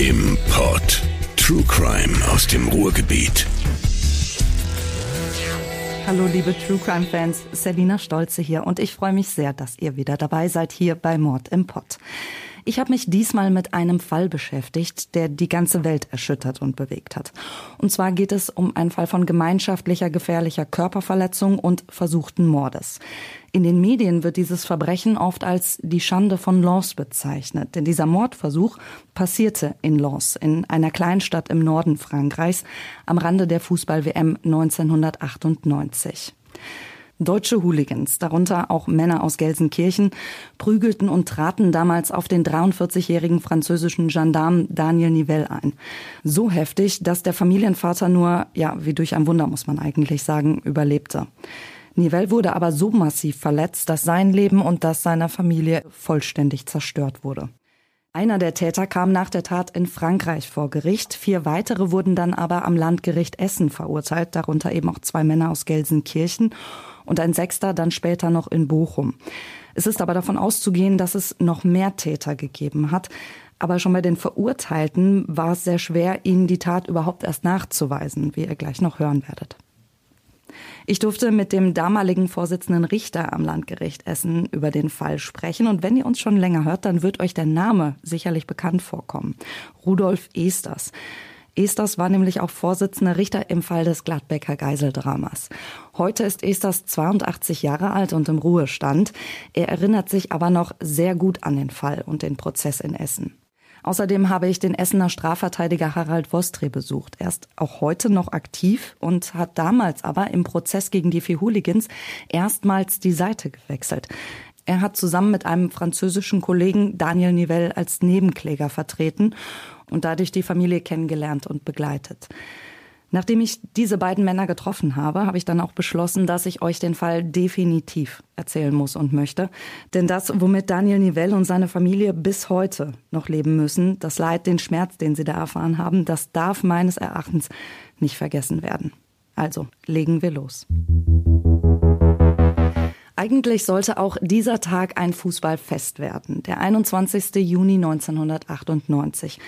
im Pod. True Crime aus dem Ruhrgebiet. Hallo liebe True Crime Fans, Selina Stolze hier und ich freue mich sehr, dass ihr wieder dabei seid hier bei Mord im Pott. Ich habe mich diesmal mit einem Fall beschäftigt, der die ganze Welt erschüttert und bewegt hat. Und zwar geht es um einen Fall von gemeinschaftlicher gefährlicher Körperverletzung und versuchten Mordes. In den Medien wird dieses Verbrechen oft als die Schande von Lens bezeichnet, denn dieser Mordversuch passierte in Lens, in einer Kleinstadt im Norden Frankreichs, am Rande der Fußball-WM 1998. Deutsche Hooligans, darunter auch Männer aus Gelsenkirchen, prügelten und traten damals auf den 43-jährigen französischen Gendarmen Daniel Nivelle ein. So heftig, dass der Familienvater nur, ja, wie durch ein Wunder muss man eigentlich sagen, überlebte. Nivelle wurde aber so massiv verletzt, dass sein Leben und das seiner Familie vollständig zerstört wurde. Einer der Täter kam nach der Tat in Frankreich vor Gericht. Vier weitere wurden dann aber am Landgericht Essen verurteilt, darunter eben auch zwei Männer aus Gelsenkirchen und ein Sechster dann später noch in Bochum. Es ist aber davon auszugehen, dass es noch mehr Täter gegeben hat. Aber schon bei den Verurteilten war es sehr schwer, ihnen die Tat überhaupt erst nachzuweisen, wie ihr gleich noch hören werdet. Ich durfte mit dem damaligen Vorsitzenden Richter am Landgericht Essen über den Fall sprechen. Und wenn ihr uns schon länger hört, dann wird euch der Name sicherlich bekannt vorkommen. Rudolf Esters. Esters war nämlich auch Vorsitzender Richter im Fall des Gladbecker Geiseldramas. Heute ist Esters 82 Jahre alt und im Ruhestand. Er erinnert sich aber noch sehr gut an den Fall und den Prozess in Essen. Außerdem habe ich den Essener Strafverteidiger Harald Vostre besucht. Er ist auch heute noch aktiv und hat damals aber im Prozess gegen die vier Hooligans erstmals die Seite gewechselt. Er hat zusammen mit einem französischen Kollegen Daniel Nivelle als Nebenkläger vertreten und dadurch die Familie kennengelernt und begleitet. Nachdem ich diese beiden Männer getroffen habe, habe ich dann auch beschlossen, dass ich euch den Fall definitiv erzählen muss und möchte. Denn das, womit Daniel Nivelle und seine Familie bis heute noch leben müssen, das Leid, den Schmerz, den sie da erfahren haben, das darf meines Erachtens nicht vergessen werden. Also, legen wir los. Eigentlich sollte auch dieser Tag ein Fußballfest werden, der 21. Juni 1998.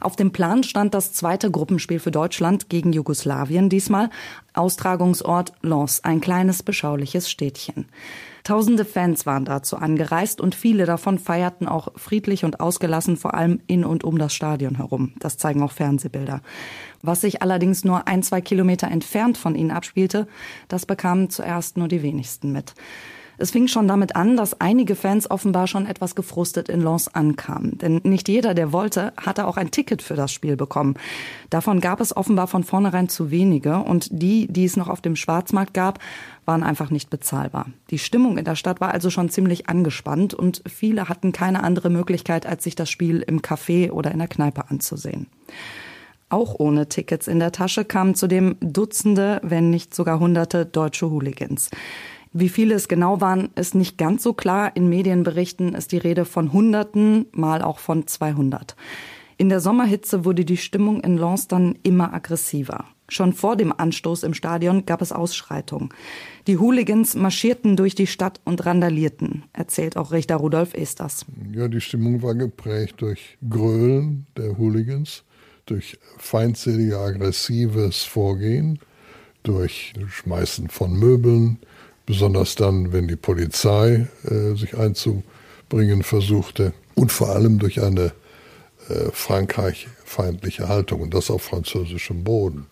Auf dem Plan stand das zweite Gruppenspiel für Deutschland gegen Jugoslawien, diesmal Austragungsort Lens, ein kleines beschauliches Städtchen. Tausende Fans waren dazu angereist und viele davon feierten auch friedlich und ausgelassen, vor allem in und um das Stadion herum. Das zeigen auch Fernsehbilder. Was sich allerdings nur ein, zwei Kilometer entfernt von ihnen abspielte, das bekamen zuerst nur die wenigsten mit. Es fing schon damit an, dass einige Fans offenbar schon etwas gefrustet in Lens ankamen. Denn nicht jeder, der wollte, hatte auch ein Ticket für das Spiel bekommen. Davon gab es offenbar von vornherein zu wenige und die, die es noch auf dem Schwarzmarkt gab, waren einfach nicht bezahlbar. Die Stimmung in der Stadt war also schon ziemlich angespannt und viele hatten keine andere Möglichkeit, als sich das Spiel im Café oder in der Kneipe anzusehen. Auch ohne Tickets in der Tasche kamen zudem Dutzende, wenn nicht sogar Hunderte deutsche Hooligans. Wie viele es genau waren, ist nicht ganz so klar. In Medienberichten ist die Rede von Hunderten, mal auch von 200. In der Sommerhitze wurde die Stimmung in Lens dann immer aggressiver. Schon vor dem Anstoß im Stadion gab es Ausschreitungen. Die Hooligans marschierten durch die Stadt und randalierten, erzählt auch Richter Rudolf Esters. Ja, die Stimmung war geprägt durch Grölen der Hooligans, durch feindseliger aggressives Vorgehen, durch Schmeißen von Möbeln, besonders dann, wenn die Polizei äh, sich einzubringen versuchte und vor allem durch eine äh, Frankreich-feindliche Haltung und das auf französischem Boden.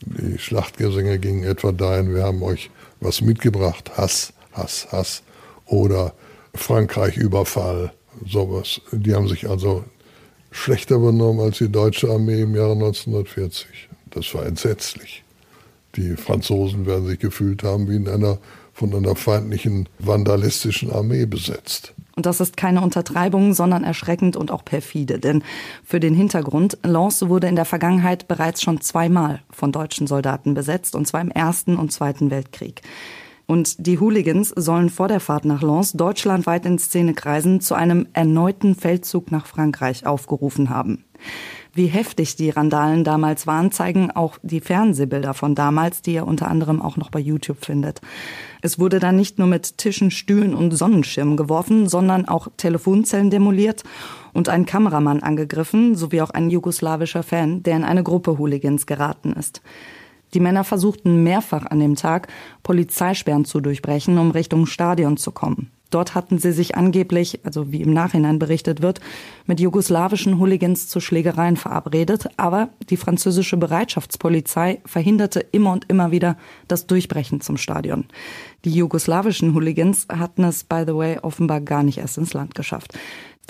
Die Schlachtgesänge gingen etwa dahin, wir haben euch was mitgebracht, Hass, Hass, Hass oder Frankreich-Überfall, sowas. Die haben sich also schlechter benommen als die deutsche Armee im Jahre 1940. Das war entsetzlich. Die Franzosen werden sich gefühlt haben wie in einer von einer feindlichen vandalistischen Armee besetzt. Und das ist keine Untertreibung, sondern erschreckend und auch perfide. Denn für den Hintergrund, Lens wurde in der Vergangenheit bereits schon zweimal von deutschen Soldaten besetzt, und zwar im Ersten und Zweiten Weltkrieg. Und die Hooligans sollen vor der Fahrt nach Lens deutschlandweit in Szenekreisen zu einem erneuten Feldzug nach Frankreich aufgerufen haben. Wie heftig die Randalen damals waren, zeigen auch die Fernsehbilder von damals, die ihr unter anderem auch noch bei YouTube findet. Es wurde dann nicht nur mit Tischen, Stühlen und Sonnenschirmen geworfen, sondern auch Telefonzellen demoliert und ein Kameramann angegriffen, sowie auch ein jugoslawischer Fan, der in eine Gruppe Hooligans geraten ist. Die Männer versuchten mehrfach an dem Tag, Polizeisperren zu durchbrechen, um Richtung Stadion zu kommen. Dort hatten sie sich angeblich, also wie im Nachhinein berichtet wird, mit jugoslawischen Hooligans zu Schlägereien verabredet, aber die französische Bereitschaftspolizei verhinderte immer und immer wieder das Durchbrechen zum Stadion. Die jugoslawischen Hooligans hatten es, by the way, offenbar gar nicht erst ins Land geschafft.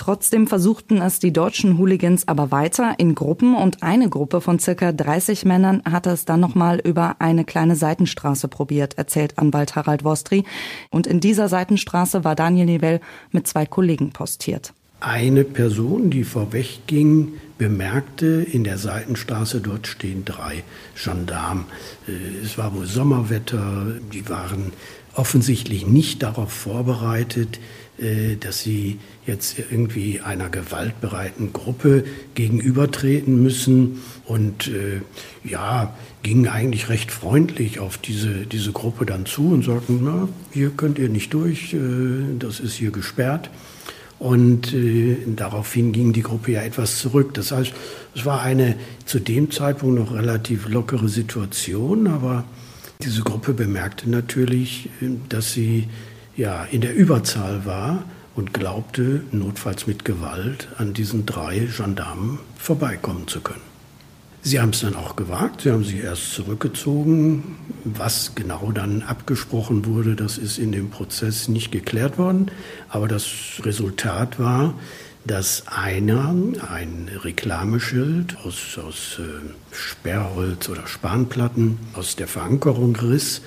Trotzdem versuchten es die deutschen Hooligans aber weiter in Gruppen und eine Gruppe von circa 30 Männern hatte es dann nochmal über eine kleine Seitenstraße probiert, erzählt Anwalt Harald Wostri. Und in dieser Seitenstraße war Daniel Nivell mit zwei Kollegen postiert. Eine Person, die vorweg ging, bemerkte in der Seitenstraße, dort stehen drei Gendarmen. Äh, es war wohl Sommerwetter, die waren offensichtlich nicht darauf vorbereitet, dass sie jetzt irgendwie einer gewaltbereiten Gruppe gegenübertreten müssen und äh, ja, gingen eigentlich recht freundlich auf diese, diese Gruppe dann zu und sagten, na, hier könnt ihr nicht durch, äh, das ist hier gesperrt. Und äh, daraufhin ging die Gruppe ja etwas zurück. Das heißt, es war eine zu dem Zeitpunkt noch relativ lockere Situation, aber diese Gruppe bemerkte natürlich, äh, dass sie ja in der Überzahl war und glaubte, notfalls mit Gewalt an diesen drei Gendarmen vorbeikommen zu können. Sie haben es dann auch gewagt, sie haben sich erst zurückgezogen. Was genau dann abgesprochen wurde, das ist in dem Prozess nicht geklärt worden. Aber das Resultat war, dass einer ein Reklameschild aus, aus äh, Sperrholz oder Spanplatten aus der Verankerung riss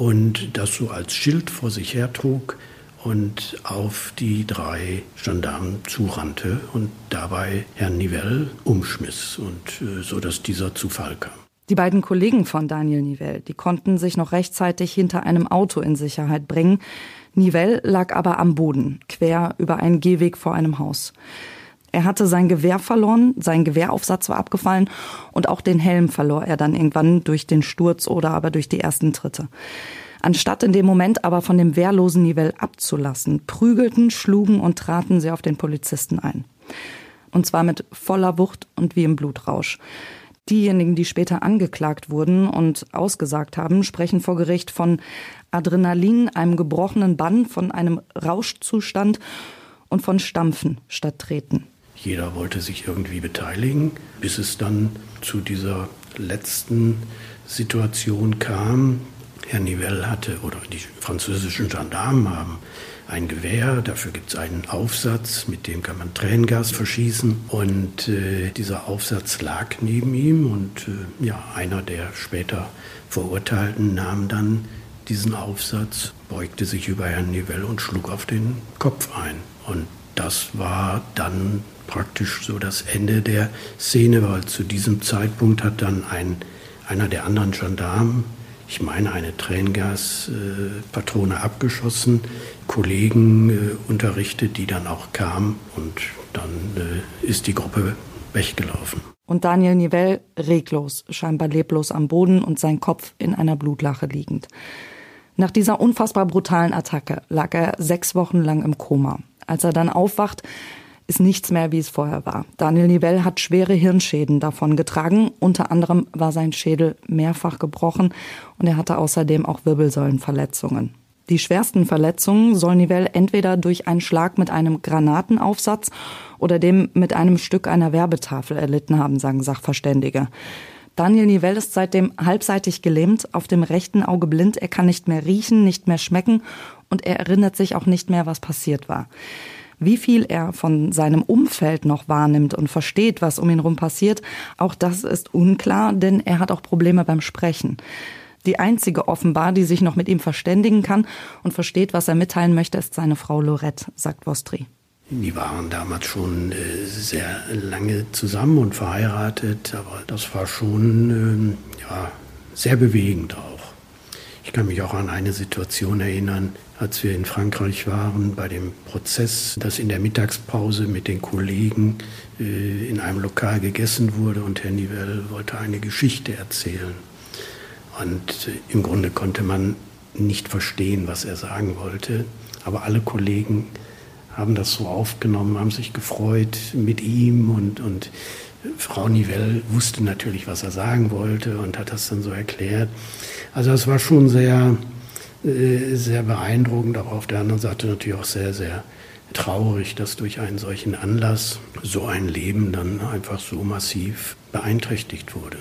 und das so als Schild vor sich hertrug und auf die drei Gendarmen zurannte und dabei Herrn Nivelle umschmiss und äh, so dass dieser zu Fall kam. Die beiden Kollegen von Daniel Nivelle, die konnten sich noch rechtzeitig hinter einem Auto in Sicherheit bringen. Nivelle lag aber am Boden, quer über einen Gehweg vor einem Haus. Er hatte sein Gewehr verloren, sein Gewehraufsatz war abgefallen und auch den Helm verlor er dann irgendwann durch den Sturz oder aber durch die ersten Tritte. Anstatt in dem Moment aber von dem wehrlosen Nivell abzulassen, prügelten, schlugen und traten sie auf den Polizisten ein. Und zwar mit voller Wucht und wie im Blutrausch. Diejenigen, die später angeklagt wurden und ausgesagt haben, sprechen vor Gericht von Adrenalin, einem gebrochenen Bann, von einem Rauschzustand und von Stampfen statt Treten. Jeder wollte sich irgendwie beteiligen, bis es dann zu dieser letzten Situation kam. Herr Nivelle hatte, oder die französischen Gendarmen haben ein Gewehr, dafür gibt es einen Aufsatz, mit dem kann man Tränengas verschießen. Und äh, dieser Aufsatz lag neben ihm und äh, ja, einer der später Verurteilten nahm dann diesen Aufsatz, beugte sich über Herrn Nivelle und schlug auf den Kopf ein. Und das war dann praktisch so das Ende der Szene, weil zu diesem Zeitpunkt hat dann ein, einer der anderen Gendarmen, ich meine eine Tränengaspatrone äh, abgeschossen, Kollegen äh, unterrichtet, die dann auch kamen und dann äh, ist die Gruppe weggelaufen. Und Daniel Nivell reglos, scheinbar leblos am Boden und sein Kopf in einer Blutlache liegend. Nach dieser unfassbar brutalen Attacke lag er sechs Wochen lang im Koma. Als er dann aufwacht, ist nichts mehr, wie es vorher war. Daniel Nivell hat schwere Hirnschäden davon getragen. Unter anderem war sein Schädel mehrfach gebrochen und er hatte außerdem auch Wirbelsäulenverletzungen. Die schwersten Verletzungen soll Nivell entweder durch einen Schlag mit einem Granatenaufsatz oder dem mit einem Stück einer Werbetafel erlitten haben, sagen Sachverständige. Daniel Nivell ist seitdem halbseitig gelähmt, auf dem rechten Auge blind, er kann nicht mehr riechen, nicht mehr schmecken und er erinnert sich auch nicht mehr, was passiert war. Wie viel er von seinem Umfeld noch wahrnimmt und versteht, was um ihn herum passiert, auch das ist unklar, denn er hat auch Probleme beim Sprechen. Die einzige offenbar, die sich noch mit ihm verständigen kann und versteht, was er mitteilen möchte, ist seine Frau Lorette, sagt Vostri. Die waren damals schon äh, sehr lange zusammen und verheiratet, aber das war schon äh, ja, sehr bewegend auch. Ich kann mich auch an eine Situation erinnern, als wir in Frankreich waren, bei dem Prozess, dass in der Mittagspause mit den Kollegen äh, in einem Lokal gegessen wurde und Herr Nivelle wollte eine Geschichte erzählen. Und äh, im Grunde konnte man nicht verstehen, was er sagen wollte, aber alle Kollegen haben das so aufgenommen, haben sich gefreut mit ihm und, und Frau Nivelle wusste natürlich, was er sagen wollte und hat das dann so erklärt. Also es war schon sehr, äh, sehr beeindruckend, aber auf der anderen Seite natürlich auch sehr, sehr traurig, dass durch einen solchen Anlass so ein Leben dann einfach so massiv beeinträchtigt wurde.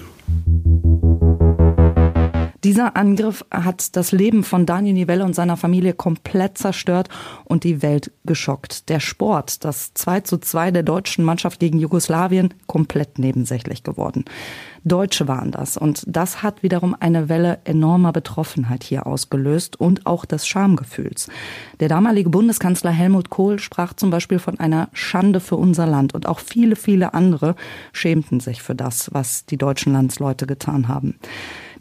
Dieser Angriff hat das Leben von Daniel Nivelle und seiner Familie komplett zerstört und die Welt geschockt. Der Sport, das 2 zu 2 der deutschen Mannschaft gegen Jugoslawien, komplett nebensächlich geworden. Deutsche waren das und das hat wiederum eine Welle enormer Betroffenheit hier ausgelöst und auch des Schamgefühls. Der damalige Bundeskanzler Helmut Kohl sprach zum Beispiel von einer Schande für unser Land und auch viele, viele andere schämten sich für das, was die deutschen Landsleute getan haben.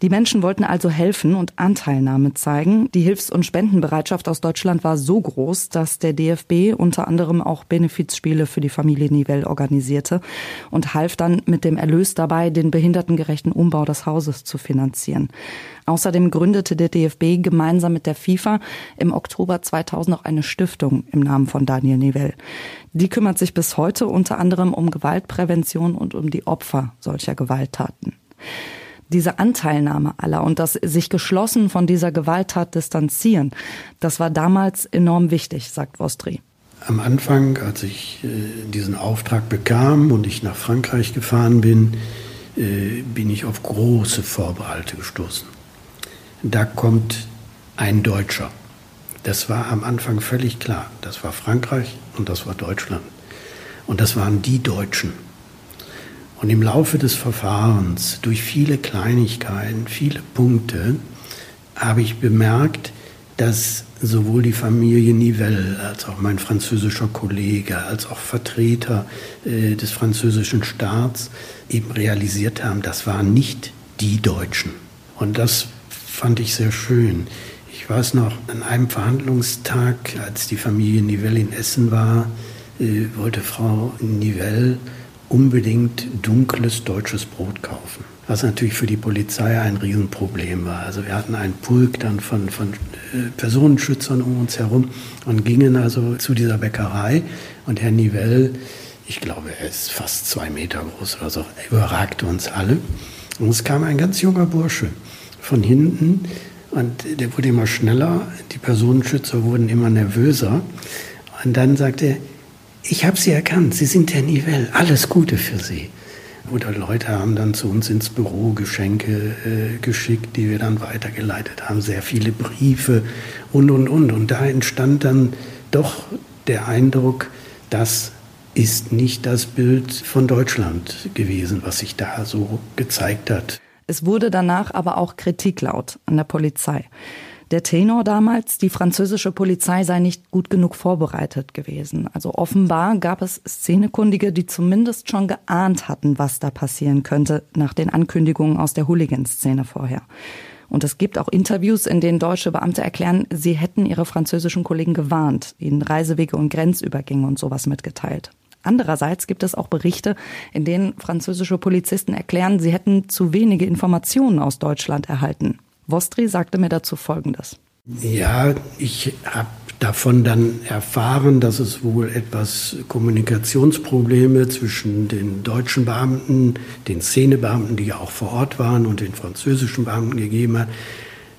Die Menschen wollten also helfen und Anteilnahme zeigen. Die Hilfs- und Spendenbereitschaft aus Deutschland war so groß, dass der DFB unter anderem auch Benefizspiele für die Familie Nivelle organisierte und half dann mit dem Erlös dabei, den behindertengerechten Umbau des Hauses zu finanzieren. Außerdem gründete der DFB gemeinsam mit der FIFA im Oktober 2000 noch eine Stiftung im Namen von Daniel Nivelle. Die kümmert sich bis heute unter anderem um Gewaltprävention und um die Opfer solcher Gewalttaten diese Anteilnahme aller und das sich geschlossen von dieser Gewalttat distanzieren, das war damals enorm wichtig, sagt Vostri. Am Anfang, als ich äh, diesen Auftrag bekam und ich nach Frankreich gefahren bin, äh, bin ich auf große Vorbehalte gestoßen. Da kommt ein Deutscher. Das war am Anfang völlig klar. Das war Frankreich und das war Deutschland. Und das waren die Deutschen. Und im Laufe des Verfahrens, durch viele Kleinigkeiten, viele Punkte, habe ich bemerkt, dass sowohl die Familie Nivelle als auch mein französischer Kollege, als auch Vertreter äh, des französischen Staats eben realisiert haben, das waren nicht die Deutschen. Und das fand ich sehr schön. Ich weiß noch, an einem Verhandlungstag, als die Familie Nivelle in Essen war, äh, wollte Frau Nivelle unbedingt dunkles deutsches Brot kaufen. Was natürlich für die Polizei ein Riesenproblem war. Also wir hatten einen Pulk dann von, von äh, Personenschützern um uns herum und gingen also zu dieser Bäckerei und Herr Nivelle, ich glaube, er ist fast zwei Meter groß oder so, überragte uns alle. Und es kam ein ganz junger Bursche von hinten und der wurde immer schneller, die Personenschützer wurden immer nervöser. Und dann sagte er, ich habe Sie erkannt, Sie sind Herr Nivelle, alles Gute für Sie. Oder Leute haben dann zu uns ins Büro Geschenke äh, geschickt, die wir dann weitergeleitet haben, sehr viele Briefe und, und, und. Und da entstand dann doch der Eindruck, das ist nicht das Bild von Deutschland gewesen, was sich da so gezeigt hat. Es wurde danach aber auch Kritik laut an der Polizei. Der Tenor damals, die französische Polizei sei nicht gut genug vorbereitet gewesen. Also offenbar gab es Szenekundige, die zumindest schon geahnt hatten, was da passieren könnte nach den Ankündigungen aus der Hooligan-Szene vorher. Und es gibt auch Interviews, in denen deutsche Beamte erklären, sie hätten ihre französischen Kollegen gewarnt, ihnen Reisewege und Grenzübergänge und sowas mitgeteilt. Andererseits gibt es auch Berichte, in denen französische Polizisten erklären, sie hätten zu wenige Informationen aus Deutschland erhalten. Vostri sagte mir dazu Folgendes. Ja, ich habe davon dann erfahren, dass es wohl etwas Kommunikationsprobleme zwischen den deutschen Beamten, den Szenebeamten, die ja auch vor Ort waren, und den französischen Beamten gegeben hat.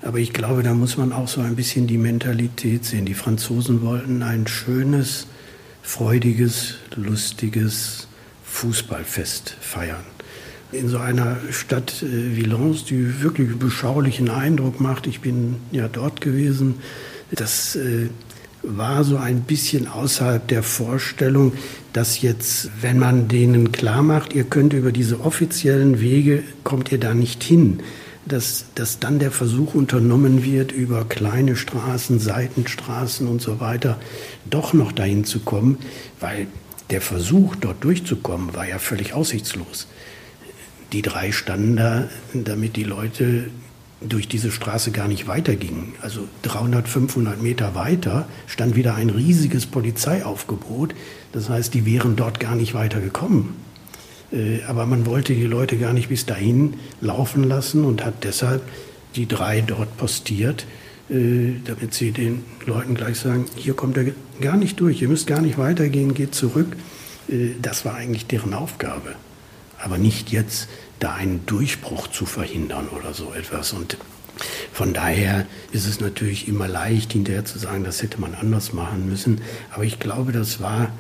Aber ich glaube, da muss man auch so ein bisschen die Mentalität sehen. Die Franzosen wollten ein schönes, freudiges, lustiges Fußballfest feiern in so einer Stadt äh, wie Lens, die wirklich beschaulichen Eindruck macht. Ich bin ja dort gewesen. Das äh, war so ein bisschen außerhalb der Vorstellung, dass jetzt, wenn man denen klar macht, ihr könnt über diese offiziellen Wege, kommt ihr da nicht hin, dass, dass dann der Versuch unternommen wird, über kleine Straßen, Seitenstraßen und so weiter doch noch dahin zu kommen, weil der Versuch, dort durchzukommen, war ja völlig aussichtslos die drei standen da, damit die Leute durch diese Straße gar nicht weitergingen. Also 300, 500 Meter weiter stand wieder ein riesiges Polizeiaufgebot. Das heißt, die wären dort gar nicht weiter gekommen. Äh, aber man wollte die Leute gar nicht bis dahin laufen lassen und hat deshalb die drei dort postiert, äh, damit sie den Leuten gleich sagen, hier kommt er gar nicht durch, ihr müsst gar nicht weitergehen, geht zurück. Äh, das war eigentlich deren Aufgabe. Aber nicht jetzt da einen Durchbruch zu verhindern oder so etwas. Und von daher ist es natürlich immer leicht, hinterher zu sagen, das hätte man anders machen müssen. Aber ich glaube, das war,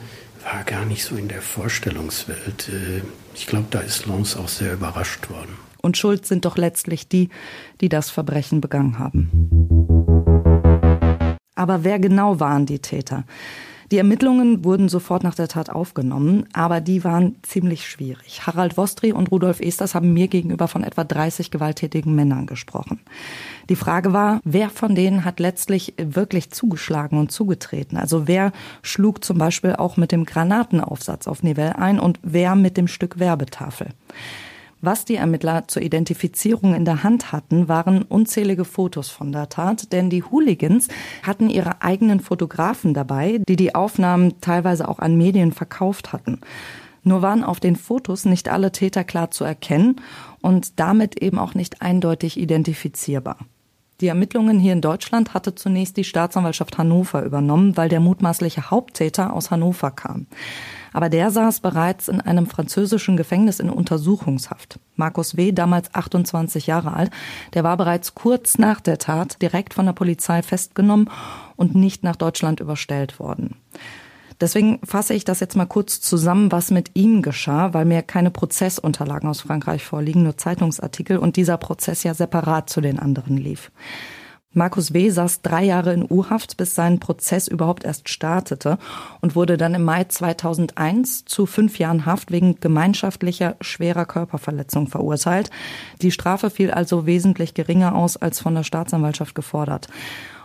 war gar nicht so in der Vorstellungswelt. Äh, ich glaube, da ist Lons auch sehr überrascht worden. Und schuld sind doch letztlich die, die das Verbrechen begangen haben. Aber wer genau waren die Täter? Die Ermittlungen wurden sofort nach der Tat aufgenommen, aber die waren ziemlich schwierig. Harald Wostri und Rudolf Esters haben mir gegenüber von etwa 30 gewalttätigen Männern gesprochen. Die Frage war, wer von denen hat letztlich wirklich zugeschlagen und zugetreten? Also wer schlug zum Beispiel auch mit dem Granatenaufsatz auf Nivelle ein und wer mit dem Stück Werbetafel? Was die Ermittler zur Identifizierung in der Hand hatten, waren unzählige Fotos von der Tat, denn die Hooligans hatten ihre eigenen Fotografen dabei, die die Aufnahmen teilweise auch an Medien verkauft hatten. Nur waren auf den Fotos nicht alle Täter klar zu erkennen und damit eben auch nicht eindeutig identifizierbar. Die Ermittlungen hier in Deutschland hatte zunächst die Staatsanwaltschaft Hannover übernommen, weil der mutmaßliche Haupttäter aus Hannover kam. Aber der saß bereits in einem französischen Gefängnis in Untersuchungshaft. Markus W., damals 28 Jahre alt, der war bereits kurz nach der Tat direkt von der Polizei festgenommen und nicht nach Deutschland überstellt worden. Deswegen fasse ich das jetzt mal kurz zusammen, was mit ihm geschah, weil mir keine Prozessunterlagen aus Frankreich vorliegen, nur Zeitungsartikel und dieser Prozess ja separat zu den anderen lief. Markus W. saß drei Jahre in U-Haft, bis sein Prozess überhaupt erst startete und wurde dann im Mai 2001 zu fünf Jahren Haft wegen gemeinschaftlicher schwerer Körperverletzung verurteilt. Die Strafe fiel also wesentlich geringer aus als von der Staatsanwaltschaft gefordert.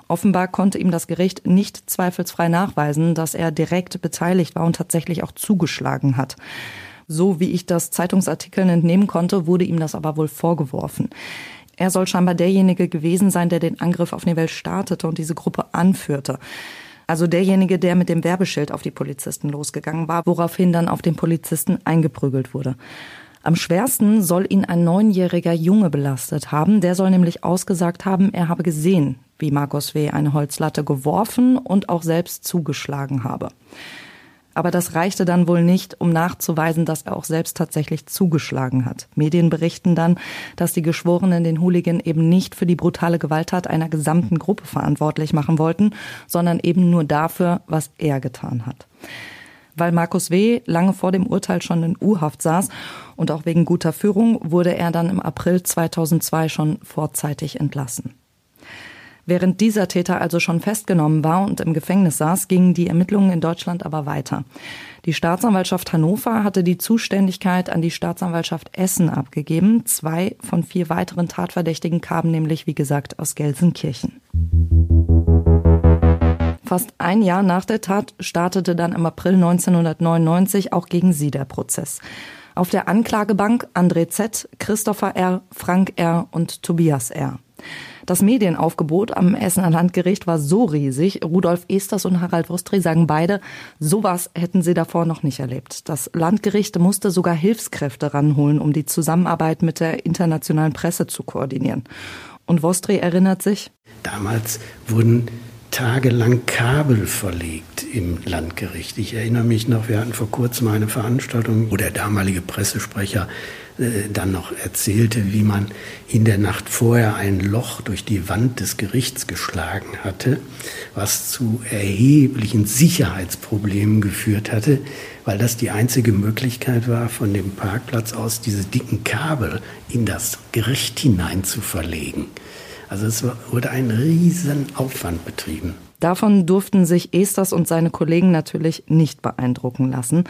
Offenbar konnte ihm das Gericht nicht zweifelsfrei nachweisen, dass er direkt beteiligt war und tatsächlich auch zugeschlagen hat. So wie ich das Zeitungsartikeln entnehmen konnte, wurde ihm das aber wohl vorgeworfen. Er soll scheinbar derjenige gewesen sein, der den Angriff auf Nivelle startete und diese Gruppe anführte. Also derjenige, der mit dem Werbeschild auf die Polizisten losgegangen war, woraufhin dann auf den Polizisten eingeprügelt wurde. Am schwersten soll ihn ein neunjähriger Junge belastet haben. Der soll nämlich ausgesagt haben, er habe gesehen, wie Markus W. eine Holzlatte geworfen und auch selbst zugeschlagen habe. Aber das reichte dann wohl nicht, um nachzuweisen, dass er auch selbst tatsächlich zugeschlagen hat. Medien berichten dann, dass die Geschworenen den Hooligan eben nicht für die brutale Gewalttat einer gesamten Gruppe verantwortlich machen wollten, sondern eben nur dafür, was er getan hat. Weil Markus W. lange vor dem Urteil schon in U-Haft saß und auch wegen guter Führung, wurde er dann im April 2002 schon vorzeitig entlassen. Während dieser Täter also schon festgenommen war und im Gefängnis saß, gingen die Ermittlungen in Deutschland aber weiter. Die Staatsanwaltschaft Hannover hatte die Zuständigkeit an die Staatsanwaltschaft Essen abgegeben. Zwei von vier weiteren Tatverdächtigen kamen nämlich, wie gesagt, aus Gelsenkirchen. Fast ein Jahr nach der Tat startete dann im April 1999 auch gegen sie der Prozess. Auf der Anklagebank André Z., Christopher R., Frank R. und Tobias R. Das Medienaufgebot am Essener Landgericht war so riesig. Rudolf Esters und Harald Wostri sagen beide, sowas hätten sie davor noch nicht erlebt. Das Landgericht musste sogar Hilfskräfte ranholen, um die Zusammenarbeit mit der internationalen Presse zu koordinieren. Und Wostri erinnert sich, damals wurden tagelang Kabel verlegt im Landgericht. Ich erinnere mich noch, wir hatten vor kurzem eine Veranstaltung, wo der damalige Pressesprecher dann noch erzählte, wie man in der Nacht vorher ein Loch durch die Wand des Gerichts geschlagen hatte, was zu erheblichen Sicherheitsproblemen geführt hatte, weil das die einzige Möglichkeit war, von dem Parkplatz aus diese dicken Kabel in das Gericht hinein zu verlegen. Also es wurde ein riesen Aufwand betrieben. Davon durften sich Esters und seine Kollegen natürlich nicht beeindrucken lassen.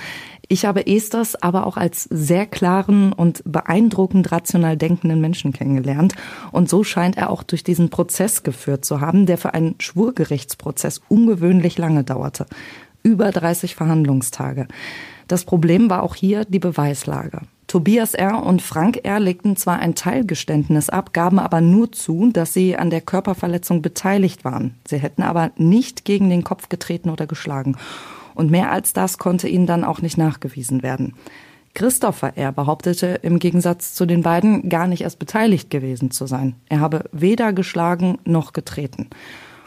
Ich habe Esters aber auch als sehr klaren und beeindruckend rational denkenden Menschen kennengelernt. Und so scheint er auch durch diesen Prozess geführt zu haben, der für einen Schwurgerichtsprozess ungewöhnlich lange dauerte. Über 30 Verhandlungstage. Das Problem war auch hier die Beweislage. Tobias R. und Frank R. legten zwar ein Teilgeständnis ab, gaben aber nur zu, dass sie an der Körperverletzung beteiligt waren. Sie hätten aber nicht gegen den Kopf getreten oder geschlagen. Und mehr als das konnte ihnen dann auch nicht nachgewiesen werden. Christopher R. behauptete im Gegensatz zu den beiden gar nicht erst beteiligt gewesen zu sein. Er habe weder geschlagen noch getreten.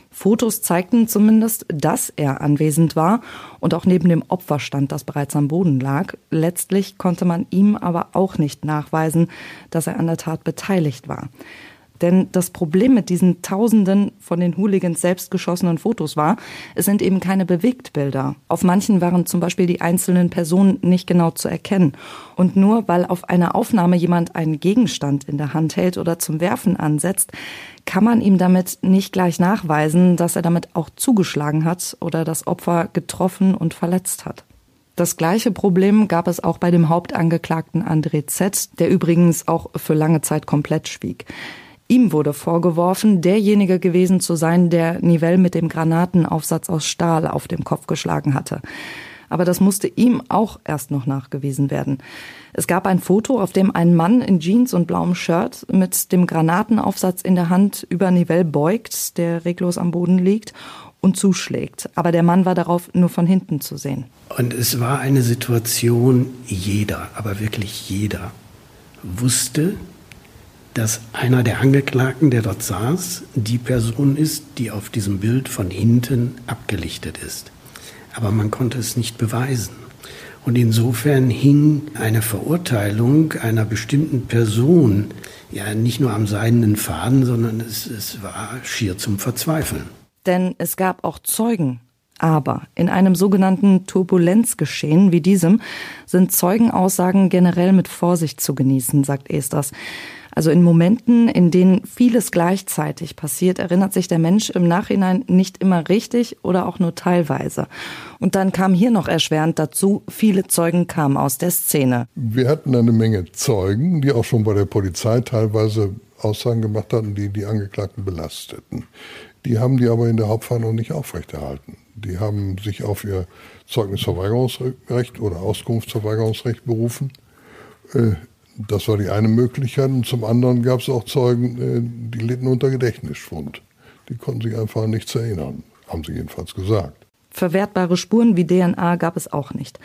Fotos zeigten zumindest, dass er anwesend war und auch neben dem Opfer stand, das bereits am Boden lag. Letztlich konnte man ihm aber auch nicht nachweisen, dass er an der Tat beteiligt war. Denn das Problem mit diesen Tausenden von den Hooligans selbst geschossenen Fotos war, es sind eben keine Bewegtbilder. Auf manchen waren zum Beispiel die einzelnen Personen nicht genau zu erkennen. Und nur weil auf einer Aufnahme jemand einen Gegenstand in der Hand hält oder zum Werfen ansetzt, kann man ihm damit nicht gleich nachweisen, dass er damit auch zugeschlagen hat oder das Opfer getroffen und verletzt hat. Das gleiche Problem gab es auch bei dem Hauptangeklagten André Z, der übrigens auch für lange Zeit komplett schwieg. Ihm wurde vorgeworfen, derjenige gewesen zu sein, der Nivelle mit dem Granatenaufsatz aus Stahl auf dem Kopf geschlagen hatte. Aber das musste ihm auch erst noch nachgewiesen werden. Es gab ein Foto, auf dem ein Mann in Jeans und blauem Shirt mit dem Granatenaufsatz in der Hand über Nivelle beugt, der reglos am Boden liegt und zuschlägt. Aber der Mann war darauf nur von hinten zu sehen. Und es war eine Situation, jeder, aber wirklich jeder, wusste, dass einer der Angeklagten, der dort saß, die Person ist, die auf diesem Bild von hinten abgelichtet ist. Aber man konnte es nicht beweisen. Und insofern hing eine Verurteilung einer bestimmten Person ja nicht nur am seidenen Faden, sondern es, es war schier zum Verzweifeln. Denn es gab auch Zeugen. Aber in einem sogenannten Turbulenzgeschehen wie diesem sind Zeugenaussagen generell mit Vorsicht zu genießen, sagt Esters. Also in Momenten, in denen vieles gleichzeitig passiert, erinnert sich der Mensch im Nachhinein nicht immer richtig oder auch nur teilweise. Und dann kam hier noch erschwerend dazu, viele Zeugen kamen aus der Szene. Wir hatten eine Menge Zeugen, die auch schon bei der Polizei teilweise Aussagen gemacht hatten, die die Angeklagten belasteten. Die haben die aber in der Hauptverhandlung nicht aufrechterhalten. Die haben sich auf ihr Zeugnisverweigerungsrecht oder Auskunftsverweigerungsrecht berufen. Das war die eine Möglichkeit. Und zum anderen gab es auch Zeugen, äh, die litten unter Gedächtnisschwund. Die konnten sich einfach an nichts erinnern, haben sie jedenfalls gesagt. Verwertbare Spuren wie DNA gab es auch nicht.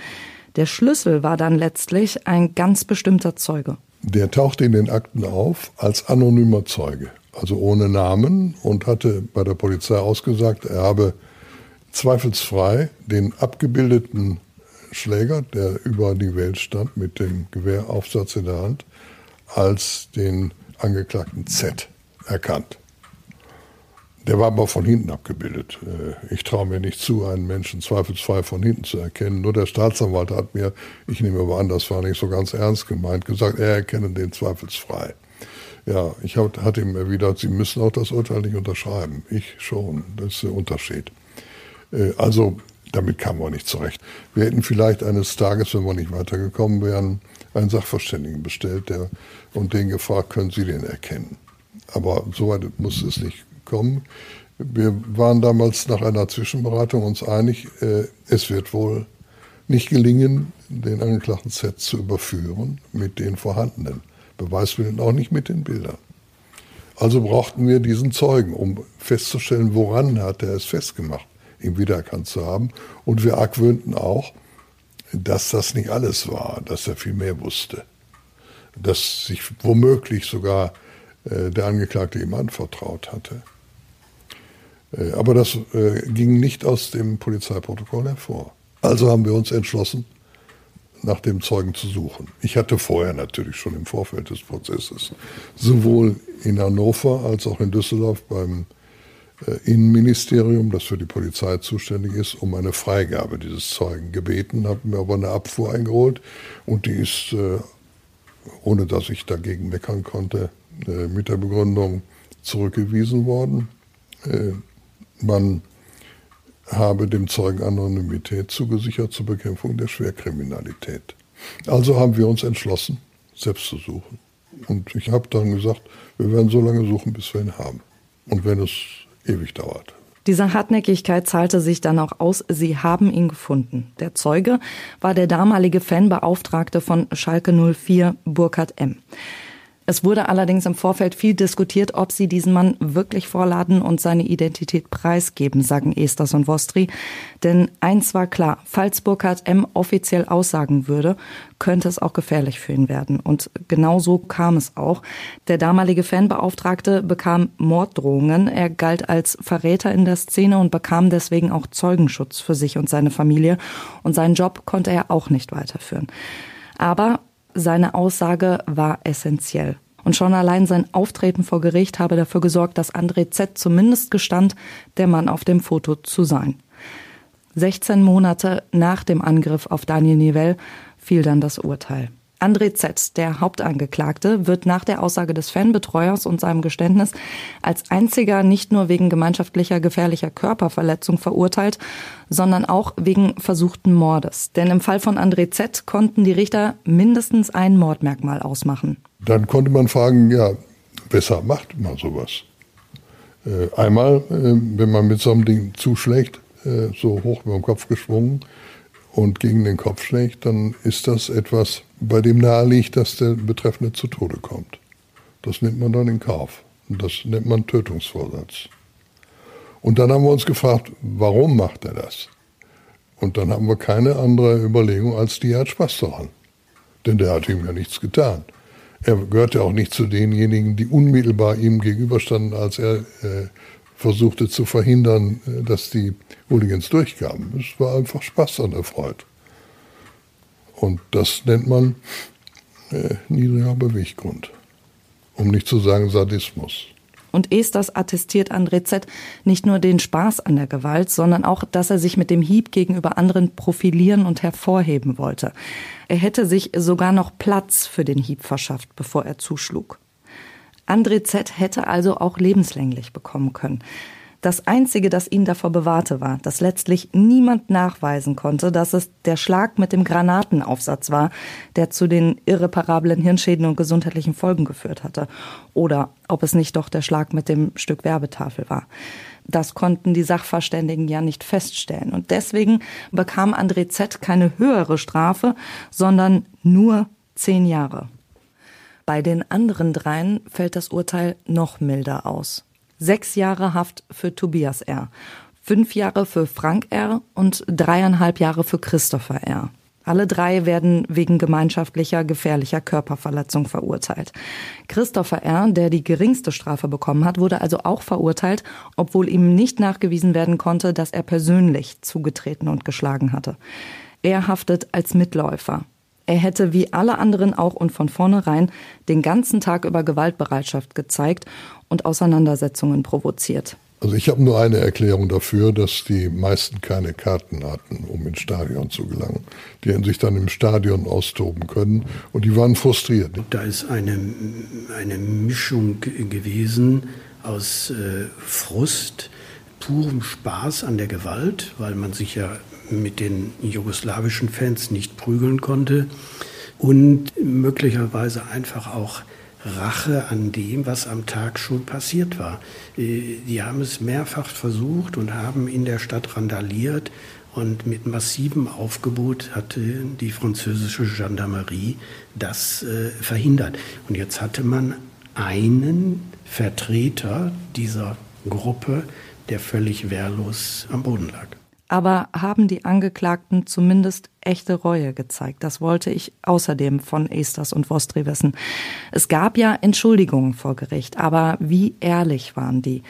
Der Schlüssel war dann letztlich ein ganz bestimmter Zeuge. Der tauchte in den Akten auf als anonymer Zeuge, also ohne Namen und hatte bei der Polizei ausgesagt, er habe zweifelsfrei den abgebildeten Schläger, der über die Welt stand mit dem Gewehraufsatz in der Hand, als den Angeklagten Z erkannt. Der war aber von hinten abgebildet. Äh, ich traue mir nicht zu, einen Menschen zweifelsfrei von hinten zu erkennen. Nur der Staatsanwalt hat mir, ich nehme aber an, das war nicht so ganz ernst gemeint, gesagt, er erkenne den zweifelsfrei. Ja, ich hatte ihm erwidert, Sie müssen auch das Urteil nicht unterschreiben. Ich schon, das ist der Unterschied. Äh, also damit kamen wir nicht zurecht. Wir hätten vielleicht eines Tages, wenn wir nicht weitergekommen wären, einen Sachverständigen bestellt der, und den gefragt, können Sie den erkennen? Aber so weit muss es nicht kommen. Wir waren damals nach einer Zwischenberatung uns einig, äh, es wird wohl nicht gelingen, den Angeklagten Z zu überführen mit den vorhandenen Beweismitteln, auch nicht mit den Bildern. Also brauchten wir diesen Zeugen, um festzustellen, woran hat er es festgemacht ihn wiedererkannt zu haben. Und wir argwöhnten auch, dass das nicht alles war, dass er viel mehr wusste. Dass sich womöglich sogar äh, der Angeklagte ihm anvertraut hatte. Äh, aber das äh, ging nicht aus dem Polizeiprotokoll hervor. Also haben wir uns entschlossen, nach dem Zeugen zu suchen. Ich hatte vorher natürlich schon im Vorfeld des Prozesses sowohl in Hannover als auch in Düsseldorf beim Innenministerium, das für die Polizei zuständig ist, um eine Freigabe dieses Zeugen gebeten, habe mir aber eine Abfuhr eingeholt und die ist, äh, ohne dass ich dagegen meckern konnte, äh, mit der Begründung zurückgewiesen worden. Man habe dem Zeugen Anonymität zugesichert zur Bekämpfung der Schwerkriminalität. Also haben wir uns entschlossen, selbst zu suchen. Und ich habe dann gesagt, wir werden so lange suchen, bis wir ihn haben. Und wenn es ewig dauert. Diese Hartnäckigkeit zahlte sich dann auch aus, sie haben ihn gefunden. Der Zeuge war der damalige Fanbeauftragte von Schalke 04, Burkhard M. Es wurde allerdings im Vorfeld viel diskutiert, ob sie diesen Mann wirklich vorladen und seine Identität preisgeben, sagen Esters und Vostri. Denn eins war klar, falls Burkhard M. offiziell aussagen würde, könnte es auch gefährlich für ihn werden. Und genau so kam es auch. Der damalige Fanbeauftragte bekam Morddrohungen. Er galt als Verräter in der Szene und bekam deswegen auch Zeugenschutz für sich und seine Familie. Und seinen Job konnte er auch nicht weiterführen. Aber seine Aussage war essentiell. Und schon allein sein Auftreten vor Gericht habe dafür gesorgt, dass André Z zumindest gestand, der Mann auf dem Foto zu sein. 16 Monate nach dem Angriff auf Daniel Nivell fiel dann das Urteil. André Z., der Hauptangeklagte, wird nach der Aussage des Fanbetreuers und seinem Geständnis als einziger nicht nur wegen gemeinschaftlicher gefährlicher Körperverletzung verurteilt, sondern auch wegen versuchten Mordes. Denn im Fall von André Z. konnten die Richter mindestens ein Mordmerkmal ausmachen. Dann konnte man fragen, ja, weshalb macht man sowas? Äh, einmal, äh, wenn man mit so einem Ding zuschlägt, äh, so hoch über dem Kopf geschwungen, und gegen den Kopf schlägt, dann ist das etwas, bei dem nahe liegt, dass der Betreffende zu Tode kommt. Das nimmt man dann in Kauf. Und das nennt man Tötungsvorsatz. Und dann haben wir uns gefragt, warum macht er das? Und dann haben wir keine andere Überlegung, als die hat Spaß daran. Denn der hat ihm ja nichts getan. Er gehört ja auch nicht zu denjenigen, die unmittelbar ihm gegenüberstanden, als er äh, versuchte zu verhindern, äh, dass die Hooligans durchkamen. Es war einfach Spaß an der Freude. Und das nennt man äh, niedriger Beweggrund. Um nicht zu sagen Sadismus. Und Esters attestiert André Z. nicht nur den Spaß an der Gewalt, sondern auch, dass er sich mit dem Hieb gegenüber anderen profilieren und hervorheben wollte. Er hätte sich sogar noch Platz für den Hieb verschafft, bevor er zuschlug. André Z. hätte also auch lebenslänglich bekommen können. Das Einzige, das ihn davor bewahrte, war, dass letztlich niemand nachweisen konnte, dass es der Schlag mit dem Granatenaufsatz war, der zu den irreparablen Hirnschäden und gesundheitlichen Folgen geführt hatte. Oder ob es nicht doch der Schlag mit dem Stück Werbetafel war. Das konnten die Sachverständigen ja nicht feststellen. Und deswegen bekam André Z. keine höhere Strafe, sondern nur zehn Jahre. Bei den anderen dreien fällt das Urteil noch milder aus. Sechs Jahre Haft für Tobias R., fünf Jahre für Frank R. und dreieinhalb Jahre für Christopher R. Alle drei werden wegen gemeinschaftlicher gefährlicher Körperverletzung verurteilt. Christopher R., der die geringste Strafe bekommen hat, wurde also auch verurteilt, obwohl ihm nicht nachgewiesen werden konnte, dass er persönlich zugetreten und geschlagen hatte. Er haftet als Mitläufer. Er hätte wie alle anderen auch und von vornherein den ganzen Tag über Gewaltbereitschaft gezeigt und Auseinandersetzungen provoziert. Also ich habe nur eine Erklärung dafür, dass die meisten keine Karten hatten, um ins Stadion zu gelangen. Die hätten sich dann im Stadion austoben können und die waren frustriert. Da ist eine, eine Mischung gewesen aus äh, Frust, purem Spaß an der Gewalt, weil man sich ja mit den jugoslawischen Fans nicht prügeln konnte und möglicherweise einfach auch Rache an dem, was am Tag schon passiert war. Äh, die haben es mehrfach versucht und haben in der Stadt randaliert und mit massivem Aufgebot hatte die französische Gendarmerie das äh, verhindert. Und jetzt hatte man einen Vertreter dieser Gruppe, der völlig wehrlos am Boden lag aber haben die Angeklagten zumindest echte Reue gezeigt. Das wollte ich außerdem von Esters und Vostri wissen. Es gab ja Entschuldigungen vor Gericht, aber wie ehrlich waren die?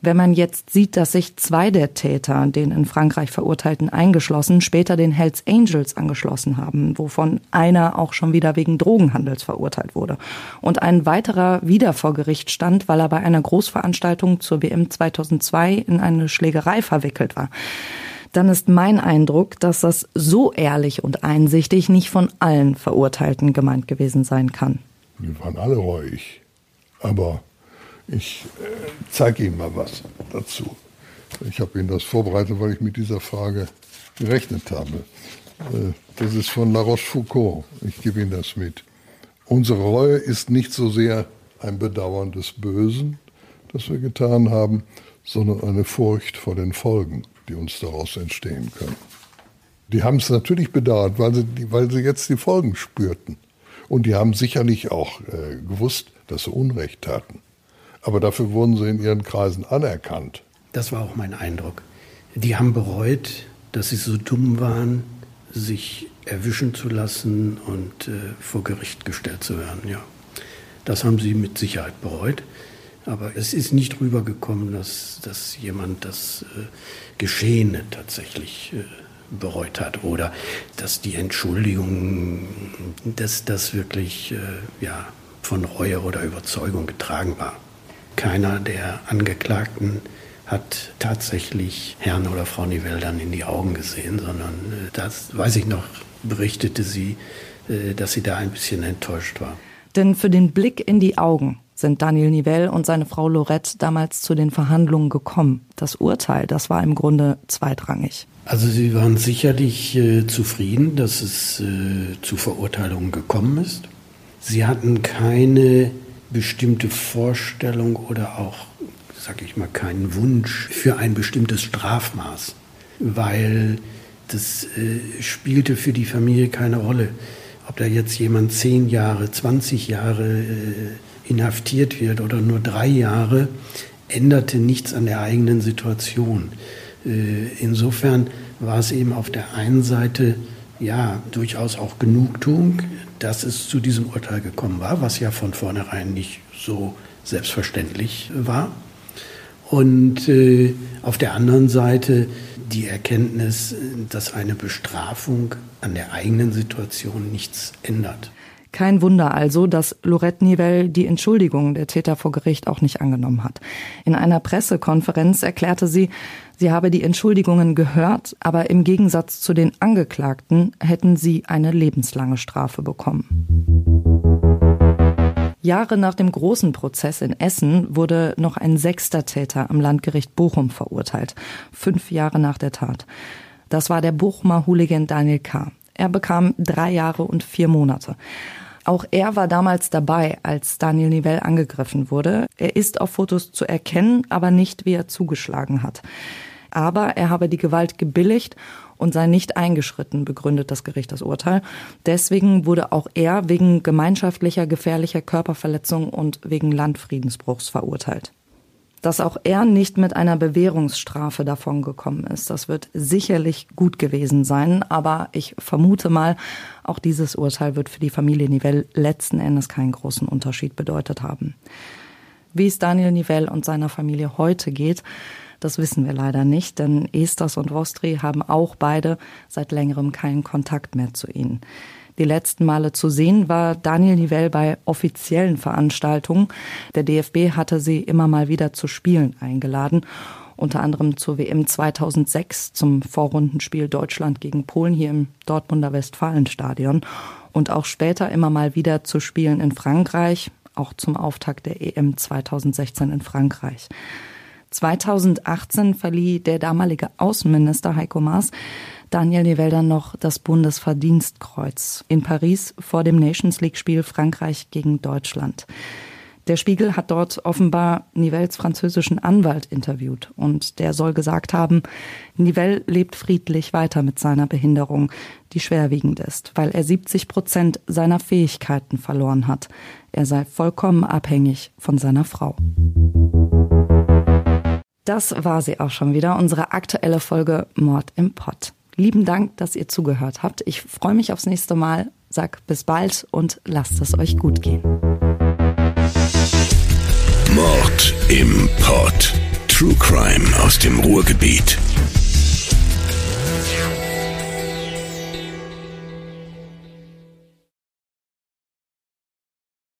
Wenn man jetzt sieht, dass sich zwei der Täter, den in Frankreich Verurteilten eingeschlossen, später den Hells Angels angeschlossen haben, wovon einer auch schon wieder wegen Drogenhandels verurteilt wurde. Und ein weiterer wieder vor Gericht stand, weil er bei einer Großveranstaltung zur WM 2002 in eine Schlägerei verwickelt war dann ist mein Eindruck, dass das so ehrlich und einsichtig nicht von allen Verurteilten gemeint gewesen sein kann. Wir waren alle ruhig. Aber ich äh, zeige Ihnen mal was dazu. Ich habe Ihnen das vorbereitet, weil ich mit dieser Frage gerechnet habe. Äh, das ist von La Rochefoucauld. Ich gebe Ihnen das mit. Unsere Reue ist nicht so sehr ein Bedauern des Bösen, das wir getan haben, sondern eine Furcht vor den Folgen, die uns daraus entstehen können. Die haben es natürlich bedauert, weil sie, weil sie jetzt die Folgen spürten. Und die haben sicherlich auch äh, gewusst, dass sie Unrecht taten. Aber dafür wurden sie in ihren Kreisen anerkannt. Das war auch mein Eindruck. Die haben bereut, dass sie so dumm waren, sich erwischen zu lassen und äh, vor Gericht gestellt zu werden. Ja, das haben sie mit Sicherheit bereut. Aber es ist nicht rübergekommen, dass, dass jemand das äh, Geschehene tatsächlich äh, bereut hat oder dass die Entschuldigung, dass das wirklich äh, ja, von Reue oder Überzeugung getragen war. Keiner der Angeklagten hat tatsächlich Herrn oder Frau Nivelle dann in die Augen gesehen, sondern äh, das, weiß ich noch, berichtete sie, äh, dass sie da ein bisschen enttäuscht war. Denn für den Blick in die Augen sind Daniel Nivelle und seine Frau Lorette damals zu den Verhandlungen gekommen. Das Urteil, das war im Grunde zweitrangig. Also sie waren sicherlich äh, zufrieden, dass es äh, zu Verurteilungen gekommen ist. Sie hatten keine bestimmte Vorstellung oder auch, sag ich mal, keinen Wunsch für ein bestimmtes Strafmaß, weil das äh, spielte für die Familie keine Rolle. Ob da jetzt jemand zehn Jahre, 20 Jahre äh, inhaftiert wird oder nur drei Jahre, änderte nichts an der eigenen Situation. Äh, insofern war es eben auf der einen Seite ja durchaus auch Genugtuung, dass es zu diesem Urteil gekommen war, was ja von vornherein nicht so selbstverständlich war. Und äh, auf der anderen Seite die Erkenntnis, dass eine Bestrafung an der eigenen Situation nichts ändert. Kein Wunder also, dass Lorette Nivelle die Entschuldigung der Täter vor Gericht auch nicht angenommen hat. In einer Pressekonferenz erklärte sie, sie habe die Entschuldigungen gehört, aber im Gegensatz zu den Angeklagten hätten sie eine lebenslange Strafe bekommen. Jahre nach dem großen Prozess in Essen wurde noch ein sechster Täter am Landgericht Bochum verurteilt, fünf Jahre nach der Tat. Das war der Bochumer Hooligan Daniel K. Er bekam drei Jahre und vier Monate. Auch er war damals dabei, als Daniel Nivelle angegriffen wurde. Er ist auf Fotos zu erkennen, aber nicht, wie er zugeschlagen hat. Aber er habe die Gewalt gebilligt und sei nicht eingeschritten, begründet das Gericht das Urteil. Deswegen wurde auch er wegen gemeinschaftlicher gefährlicher Körperverletzung und wegen Landfriedensbruchs verurteilt dass auch er nicht mit einer Bewährungsstrafe davongekommen ist. Das wird sicherlich gut gewesen sein, aber ich vermute mal, auch dieses Urteil wird für die Familie Nivelle letzten Endes keinen großen Unterschied bedeutet haben. Wie es Daniel Nivelle und seiner Familie heute geht, das wissen wir leider nicht, denn Esthers und Vostri haben auch beide seit längerem keinen Kontakt mehr zu ihnen. Die letzten Male zu sehen war Daniel Nivelle bei offiziellen Veranstaltungen. Der DFB hatte sie immer mal wieder zu Spielen eingeladen unter anderem zur WM 2006 zum Vorrundenspiel Deutschland gegen Polen hier im Dortmunder Westfalenstadion und auch später immer mal wieder zu Spielen in Frankreich, auch zum Auftakt der EM 2016 in Frankreich. 2018 verlieh der damalige Außenminister Heiko Maas Daniel Nivelle noch das Bundesverdienstkreuz in Paris vor dem Nations League Spiel Frankreich gegen Deutschland. Der Spiegel hat dort offenbar Nivelles französischen Anwalt interviewt und der soll gesagt haben, Nivelle lebt friedlich weiter mit seiner Behinderung, die schwerwiegend ist, weil er 70 Prozent seiner Fähigkeiten verloren hat. Er sei vollkommen abhängig von seiner Frau. Das war sie auch schon wieder, unsere aktuelle Folge Mord im Pott. Lieben Dank, dass ihr zugehört habt. Ich freue mich aufs nächste Mal. Sag bis bald und lasst es euch gut gehen. Mord im Pod. True Crime aus dem Ruhrgebiet.